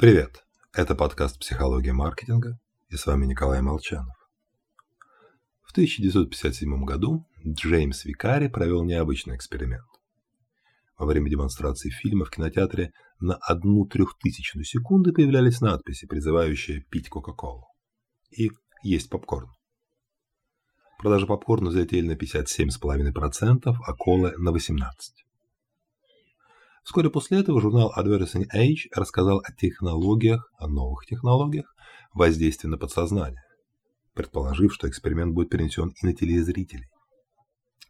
Привет! Это подкаст «Психология маркетинга» и с вами Николай Молчанов. В 1957 году Джеймс Викари провел необычный эксперимент. Во время демонстрации фильма в кинотеатре на одну трехтысячную секунды появлялись надписи, призывающие пить Кока-Колу и есть попкорн. Продажи попкорна взлетели на 57,5%, а колы на 18%. Вскоре после этого журнал Advertising Age рассказал о технологиях, о новых технологиях воздействия на подсознание, предположив, что эксперимент будет перенесен и на телезрителей.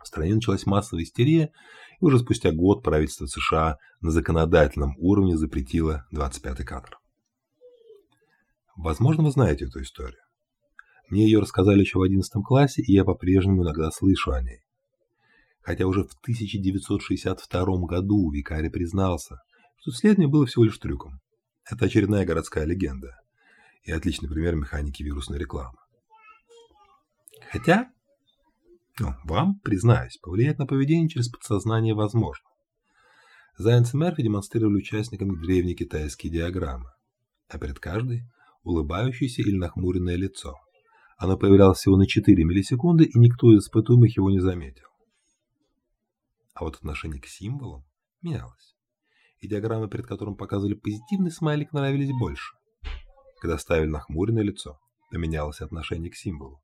В стране началась массовая истерия, и уже спустя год правительство США на законодательном уровне запретило 25-й кадр. Возможно, вы знаете эту историю. Мне ее рассказали еще в 11 классе, и я по-прежнему иногда слышу о ней хотя уже в 1962 году Викари признался, что исследование было всего лишь трюком. Это очередная городская легенда и отличный пример механики вирусной рекламы. Хотя, ну, вам, признаюсь, повлиять на поведение через подсознание возможно. Зайнц и Мерфи демонстрировали участникам древние китайские диаграммы, а перед каждой – улыбающееся или нахмуренное лицо. Оно появлялось всего на 4 миллисекунды, и никто из испытуемых его не заметил а вот отношение к символам менялось. И диаграммы, перед которым показывали позитивный смайлик, нравились больше. Когда ставили нахмуренное лицо, поменялось отношение к символу.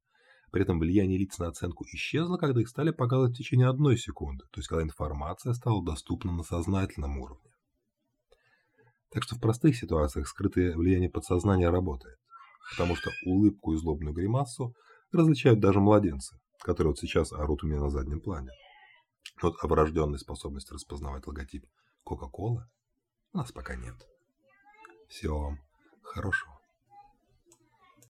При этом влияние лиц на оценку исчезло, когда их стали показывать в течение одной секунды, то есть когда информация стала доступна на сознательном уровне. Так что в простых ситуациях скрытое влияние подсознания работает, потому что улыбку и злобную гримасу различают даже младенцы, которые вот сейчас орут у меня на заднем плане. Вот о врожденной способности распознавать логотип Кока-Колы у нас пока нет. Всего вам хорошего.